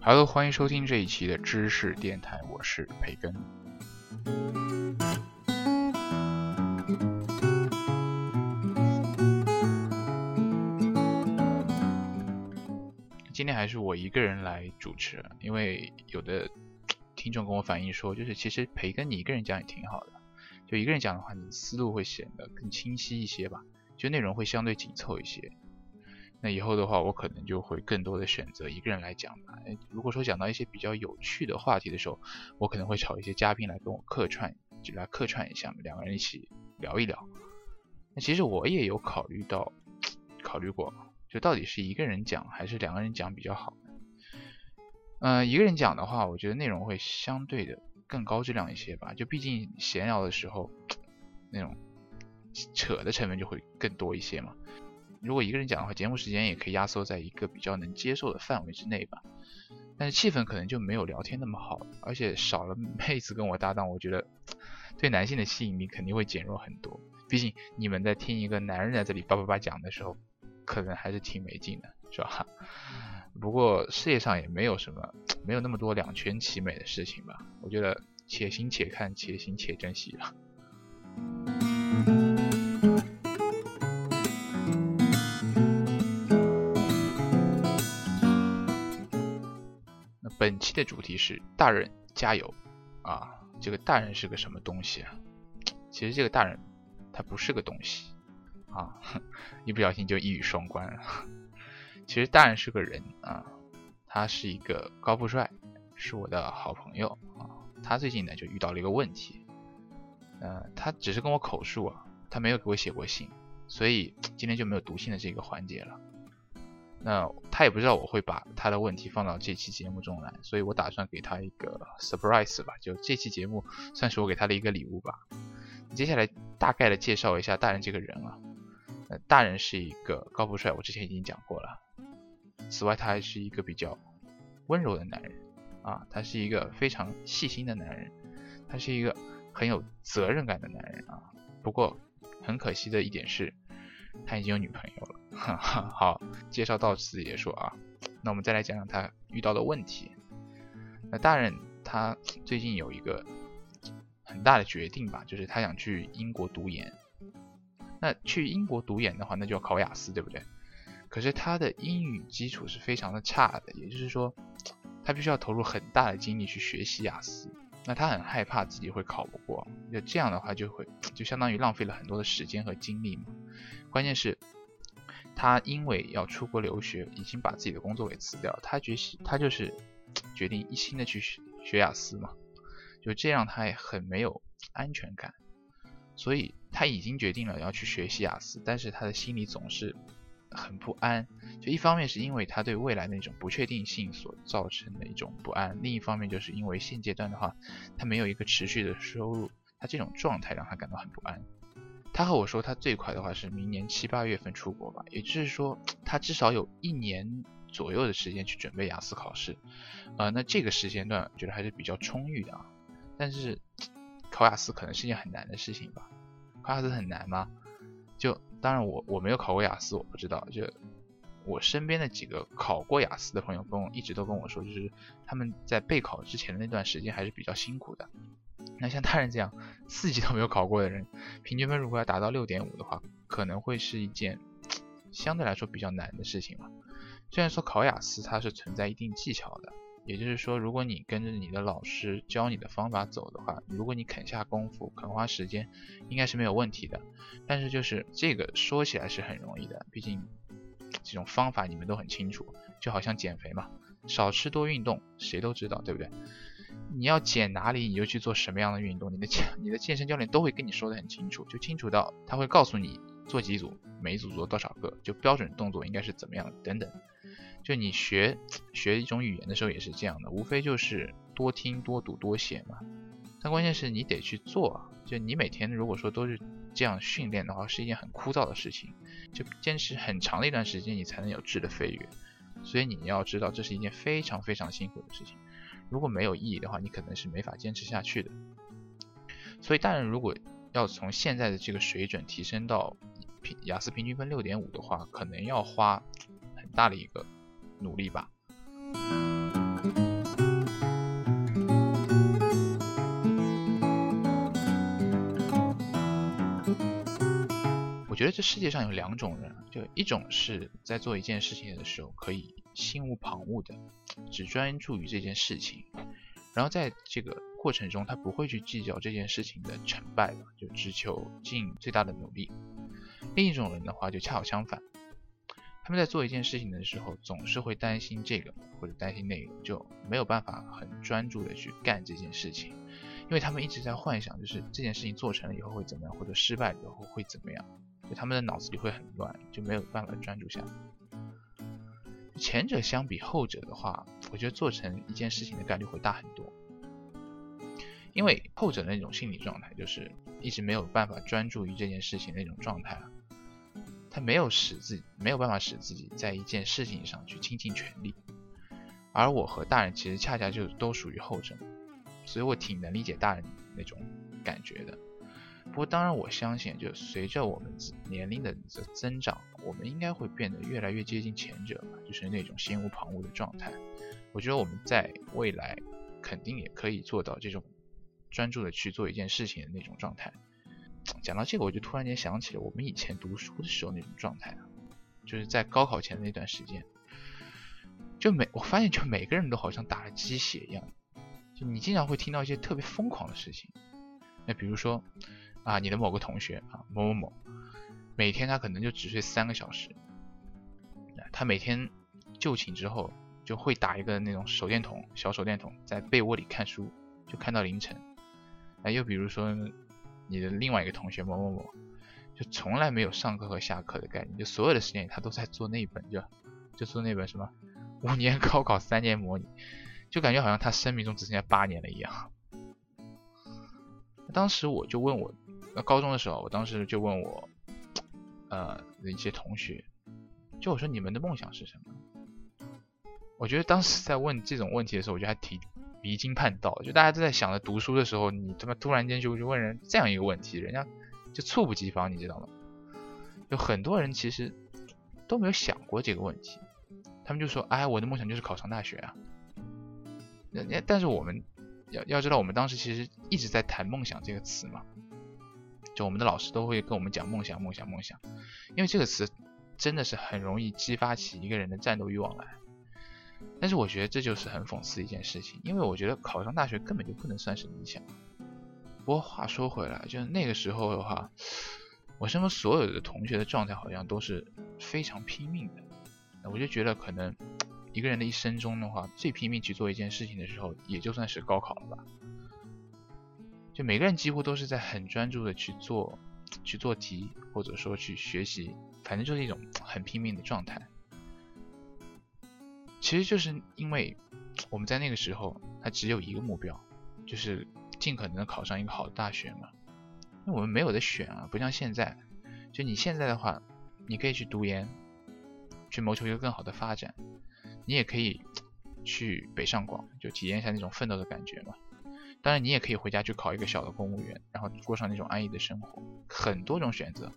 Hello，，欢迎收听这一期的知识电台，我是培根。今天还是我一个人来主持，因为有的听众跟我反映说，就是其实培根你一个人讲也挺好的，就一个人讲的话，你思路会显得更清晰一些吧，就内容会相对紧凑一些。那以后的话，我可能就会更多的选择一个人来讲吧。如果说讲到一些比较有趣的话题的时候，我可能会找一些嘉宾来跟我客串，就来客串一下，两个人一起聊一聊。那其实我也有考虑到，考虑过，就到底是一个人讲还是两个人讲比较好。嗯、一个人讲的话，我觉得内容会相对的更高质量一些吧。就毕竟闲聊的时候，那种扯的成分就会更多一些嘛。如果一个人讲的话，节目时间也可以压缩在一个比较能接受的范围之内吧。但是气氛可能就没有聊天那么好，而且少了妹子跟我搭档，我觉得对男性的吸引力肯定会减弱很多。毕竟你们在听一个男人在这里叭叭叭讲的时候，可能还是挺没劲的，是吧？不过世界上也没有什么，没有那么多两全其美的事情吧。我觉得且行且看，且行且珍惜了。本期的主题是大人加油啊！这个大人是个什么东西啊？其实这个大人他不是个东西啊，一不小心就一语双关了。其实大人是个人啊，他是一个高富帅，是我的好朋友啊。他最近呢就遇到了一个问题，呃，他只是跟我口述啊，他没有给我写过信，所以今天就没有读信的这个环节了。那他也不知道我会把他的问题放到这期节目中来，所以我打算给他一个 surprise 吧，就这期节目算是我给他的一个礼物吧。接下来大概的介绍一下大人这个人啊，呃，大人是一个高富帅，我之前已经讲过了。此外，他还是一个比较温柔的男人啊，他是一个非常细心的男人，他是一个很有责任感的男人啊。不过很可惜的一点是，他已经有女朋友了。哈哈好，介绍到此结束啊。那我们再来讲讲他遇到的问题。那大人他最近有一个很大的决定吧，就是他想去英国读研。那去英国读研的话，那就要考雅思，对不对？可是他的英语基础是非常的差的，也就是说，他必须要投入很大的精力去学习雅思。那他很害怕自己会考不过，那这样的话就会就相当于浪费了很多的时间和精力嘛。关键是。他因为要出国留学，已经把自己的工作给辞掉。他决心，他就是决定一心的去学学雅思嘛，就这样他也很没有安全感。所以他已经决定了要去学习雅思，但是他的心里总是很不安。就一方面是因为他对未来那种不确定性所造成的一种不安，另一方面就是因为现阶段的话，他没有一个持续的收入，他这种状态让他感到很不安。他和我说，他最快的话是明年七八月份出国吧，也就是说，他至少有一年左右的时间去准备雅思考试。呃，那这个时间段觉得还是比较充裕的啊。但是考雅思可能是件很难的事情吧？考雅思很难吗？就当然我我没有考过雅思，我不知道。就我身边的几个考过雅思的朋友跟我一直都跟我说，就是他们在备考之前的那段时间还是比较辛苦的。那像大人这样四级都没有考过的人，平均分如果要达到六点五的话，可能会是一件相对来说比较难的事情吧。虽然说考雅思它是存在一定技巧的，也就是说，如果你跟着你的老师教你的方法走的话，如果你肯下功夫、肯花时间，应该是没有问题的。但是就是这个说起来是很容易的，毕竟这种方法你们都很清楚，就好像减肥嘛，少吃多运动，谁都知道，对不对？你要减哪里，你就去做什么样的运动，你的健你的健身教练都会跟你说的很清楚，就清楚到他会告诉你做几组，每一组做多少个，就标准动作应该是怎么样等等。就你学学一种语言的时候也是这样的，无非就是多听、多读、多写嘛。但关键是你得去做啊，就你每天如果说都是这样训练的话，是一件很枯燥的事情，就坚持很长的一段时间，你才能有质的飞跃。所以你要知道，这是一件非常非常辛苦的事情。如果没有意义的话，你可能是没法坚持下去的。所以大人如果要从现在的这个水准提升到平雅思平均分六点五的话，可能要花很大的一个。努力吧。我觉得这世界上有两种人，就一种是在做一件事情的时候可以心无旁骛的，只专注于这件事情，然后在这个过程中他不会去计较这件事情的成败的，就只求尽最大的努力。另一种人的话就恰好相反。他们在做一件事情的时候，总是会担心这个或者担心那个，就没有办法很专注的去干这件事情，因为他们一直在幻想，就是这件事情做成了以后会怎么样，或者失败以后会怎么样，就他们的脑子里会很乱，就没有办法专注下来。前者相比后者的话，我觉得做成一件事情的概率会大很多，因为后者的那种心理状态，就是一直没有办法专注于这件事情那种状态啊。他没有使自己没有办法使自己在一件事情上去倾尽全力，而我和大人其实恰恰就都属于后者，所以我挺能理解大人那种感觉的。不过当然我相信，就随着我们年龄的增长，我们应该会变得越来越接近前者，就是那种心无旁骛的状态。我觉得我们在未来肯定也可以做到这种专注的去做一件事情的那种状态。讲到这个，我就突然间想起了我们以前读书的时候那种状态，就是在高考前的那段时间，就每我发现就每个人都好像打了鸡血一样，就你经常会听到一些特别疯狂的事情，那比如说啊，你的某个同学啊某某某，每天他可能就只睡三个小时，他每天就寝之后就会打一个那种手电筒小手电筒在被窝里看书，就看到凌晨，哎，又比如说。你的另外一个同学某某某，就从来没有上课和下课的概念，就所有的时间他都在做那本，就就做那本什么五年高考三年模拟，就感觉好像他生命中只剩下八年了一样。当时我就问我，那高中的时候，我当时就问我，呃的一些同学，就我说你们的梦想是什么？我觉得当时在问这种问题的时候，我觉得还挺。离经叛道，就大家都在想着读书的时候，你他妈突然间就就问人这样一个问题，人家就猝不及防，你知道吗？有很多人其实都没有想过这个问题，他们就说：“哎，我的梦想就是考上大学啊。”那但是我们要要知道，我们当时其实一直在谈梦想这个词嘛，就我们的老师都会跟我们讲梦想，梦想，梦想，因为这个词真的是很容易激发起一个人的战斗欲望来。但是我觉得这就是很讽刺一件事情，因为我觉得考上大学根本就不能算是理想。不过话说回来，就是那个时候的话，我身边所有的同学的状态好像都是非常拼命的。我就觉得可能一个人的一生中的话，最拼命去做一件事情的时候，也就算是高考了吧。就每个人几乎都是在很专注的去做去做题，或者说去学习，反正就是一种很拼命的状态。其实就是因为我们在那个时候，他只有一个目标，就是尽可能的考上一个好的大学嘛。因为我们没有的选啊，不像现在，就你现在的话，你可以去读研，去谋求一个更好的发展，你也可以去北上广，就体验一下那种奋斗的感觉嘛。当然，你也可以回家去考一个小的公务员，然后过上那种安逸的生活，很多种选择。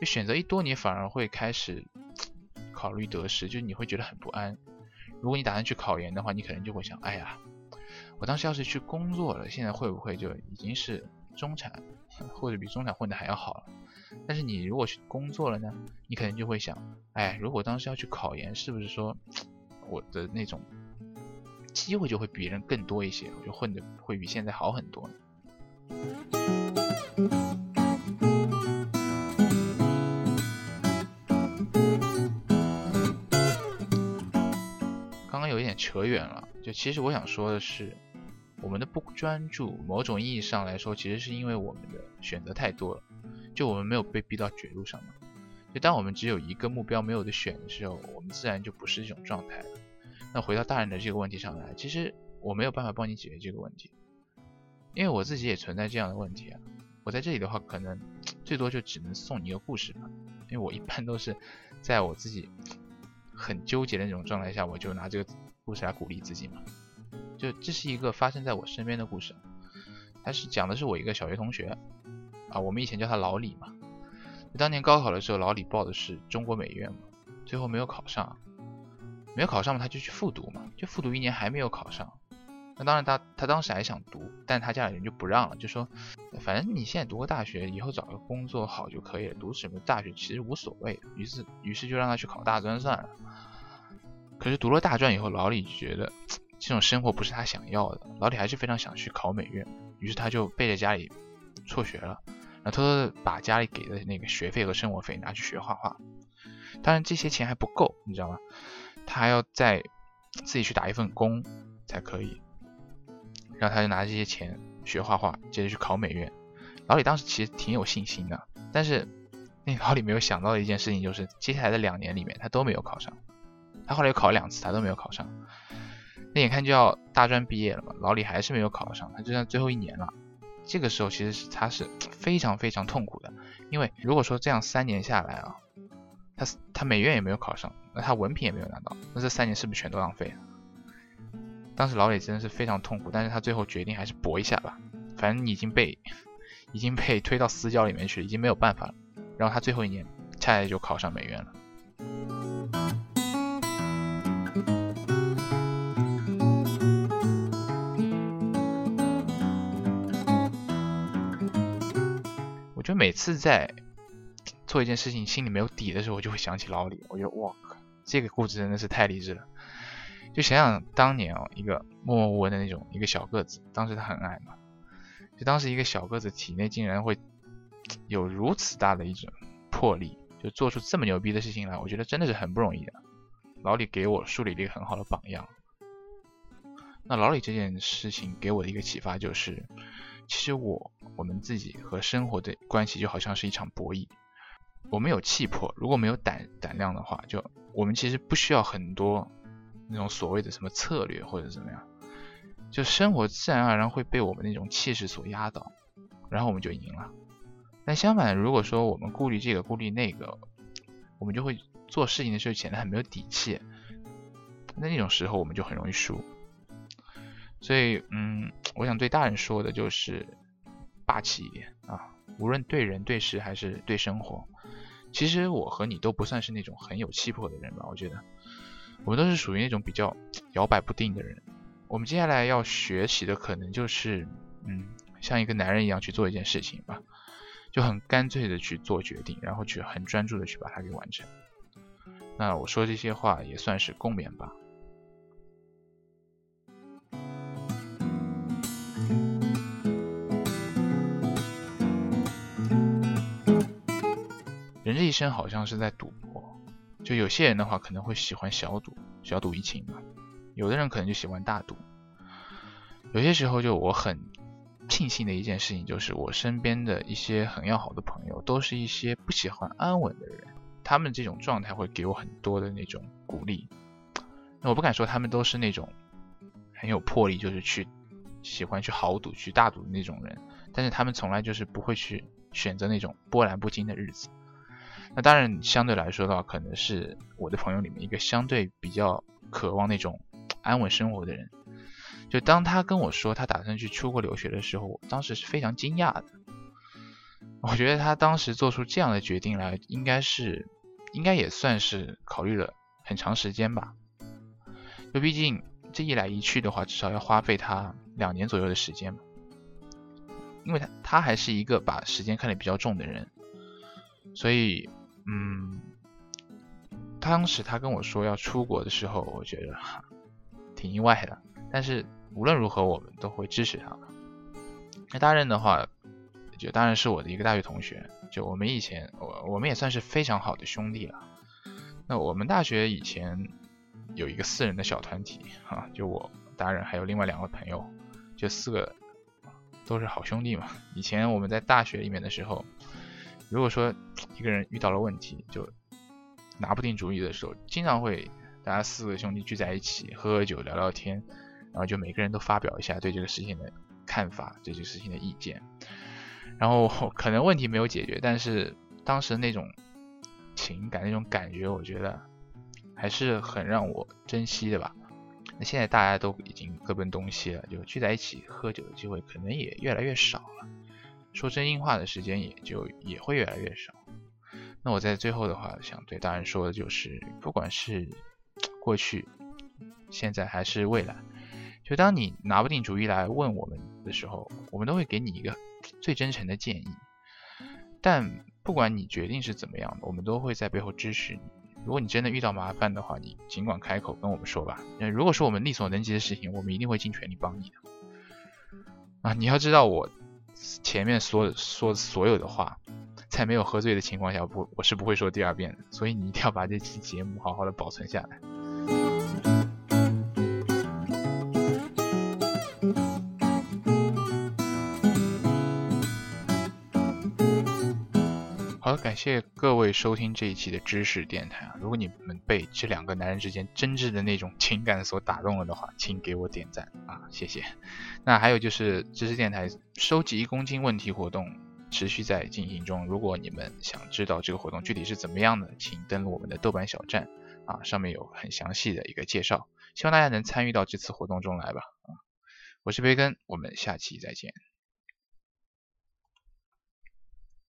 就选择一多，你反而会开始。考虑得失，就是你会觉得很不安。如果你打算去考研的话，你可能就会想：哎呀，我当时要是去工作了，现在会不会就已经是中产，或者比中产混的还要好了？但是你如果去工作了呢，你可能就会想：哎，如果当时要去考研，是不是说我的那种机会就会比别人更多一些，我就混的会比现在好很多。刚刚有一点扯远了，就其实我想说的是，我们的不专注，某种意义上来说，其实是因为我们的选择太多了，就我们没有被逼到绝路上嘛。就当我们只有一个目标没有的选的时候，我们自然就不是这种状态了。那回到大人的这个问题上来，其实我没有办法帮你解决这个问题，因为我自己也存在这样的问题啊。我在这里的话，可能最多就只能送你一个故事吧，因为我一般都是在我自己很纠结的那种状态下，我就拿这个故事来鼓励自己嘛。就这是一个发生在我身边的故事，它是讲的是我一个小学同学啊，我们以前叫他老李嘛。当年高考的时候，老李报的是中国美院嘛，最后没有考上，没有考上嘛，他就去复读嘛，就复读一年还没有考上。那当然他他当时还想读，但他家里人就不让了，就说反正你现在读个大学，以后找个工作好就可以了，读什么大学其实无所谓。于是于是就让他去考大专算了。可是读了大专以后，老李就觉得这种生活不是他想要的，老李还是非常想去考美院，于是他就背着家里辍学了。然后偷偷的把家里给的那个学费和生活费拿去学画画，当然这些钱还不够，你知道吗？他还要再自己去打一份工才可以。然后他就拿这些钱学画画，接着去考美院。老李当时其实挺有信心的，但是那老李没有想到的一件事情就是，接下来的两年里面他都没有考上。他后来又考了两次，他都没有考上。那眼看就要大专毕业了嘛，老李还是没有考上，他就算最后一年了。这个时候其实是他是非常非常痛苦的，因为如果说这样三年下来啊，他他美院也没有考上，那他文凭也没有拿到，那这三年是不是全都浪费了？当时老李真的是非常痛苦，但是他最后决定还是搏一下吧，反正已经被已经被推到死角里面去了，已经没有办法了。然后他最后一年恰恰就考上美院了。我觉得每次在做一件事情心里没有底的时候，我就会想起老李。我觉得哇靠，这个故事真的是太励志了。就想想当年哦，一个默默无闻的那种一个小个子，当时他很矮嘛，就当时一个小个子体内竟然会有如此大的一种魄力，就做出这么牛逼的事情来，我觉得真的是很不容易的。老李给我树立了一个很好的榜样。那老李这件事情给我的一个启发就是。其实我我们自己和生活的关系就好像是一场博弈，我们有气魄，如果没有胆胆量的话，就我们其实不需要很多那种所谓的什么策略或者怎么样，就生活自然而然会被我们那种气势所压倒，然后我们就赢了。但相反，如果说我们顾虑这个顾虑那个，我们就会做事情的时候显得很没有底气，那那种时候我们就很容易输。所以，嗯，我想对大人说的就是霸气一点啊，无论对人对事还是对生活。其实我和你都不算是那种很有气魄的人吧，我觉得我们都是属于那种比较摇摆不定的人。我们接下来要学习的可能就是，嗯，像一个男人一样去做一件事情吧，就很干脆的去做决定，然后去很专注的去把它给完成。那我说这些话也算是共勉吧。人这一生好像是在赌博，就有些人的话可能会喜欢小赌，小赌怡情嘛；有的人可能就喜欢大赌。有些时候，就我很庆幸的一件事情，就是我身边的一些很要好的朋友，都是一些不喜欢安稳的人。他们这种状态会给我很多的那种鼓励。那我不敢说他们都是那种很有魄力，就是去喜欢去豪赌、去大赌的那种人，但是他们从来就是不会去选择那种波澜不惊的日子。那当然，相对来说的话，可能是我的朋友里面一个相对比较渴望那种安稳生活的人。就当他跟我说他打算去出国留学的时候，我当时是非常惊讶的。我觉得他当时做出这样的决定来，应该是，应该也算是考虑了很长时间吧。就毕竟这一来一去的话，至少要花费他两年左右的时间嘛。因为他他还是一个把时间看得比较重的人，所以。嗯，当时他跟我说要出国的时候，我觉得挺意外的。但是无论如何，我们都会支持他。那大任的话，就当然是我的一个大学同学，就我们以前我我们也算是非常好的兄弟了。那我们大学以前有一个四人的小团体啊，就我大任还有另外两个朋友，就四个都是好兄弟嘛。以前我们在大学里面的时候，如果说一个人遇到了问题，就拿不定主意的时候，经常会大家四个兄弟聚在一起喝喝酒聊聊天，然后就每个人都发表一下对这个事情的看法，对这个事情的意见。然后可能问题没有解决，但是当时那种情感、那种感觉，我觉得还是很让我珍惜的吧。那现在大家都已经各奔东西了，就聚在一起喝酒的机会可能也越来越少了，说真心话的时间也就也会越来越少。那我在最后的话，想对大人说的就是，不管是过去、现在还是未来，就当你拿不定主意来问我们的时候，我们都会给你一个。最真诚的建议，但不管你决定是怎么样的，我们都会在背后支持你。如果你真的遇到麻烦的话，你尽管开口跟我们说吧。那如果是我们力所能及的事情，我们一定会尽全力帮你的。啊，你要知道我前面说说所有的话，在没有喝醉的情况下，不，我是不会说第二遍的。所以你一定要把这期节目好好的保存下来。好，感谢各位收听这一期的知识电台啊！如果你们被这两个男人之间真挚的那种情感所打动了的话，请给我点赞啊，谢谢。那还有就是知识电台收集一公斤问题活动持续在进行中，如果你们想知道这个活动具体是怎么样的，请登录我们的豆瓣小站啊，上面有很详细的一个介绍，希望大家能参与到这次活动中来吧啊！我是培根，我们下期再见。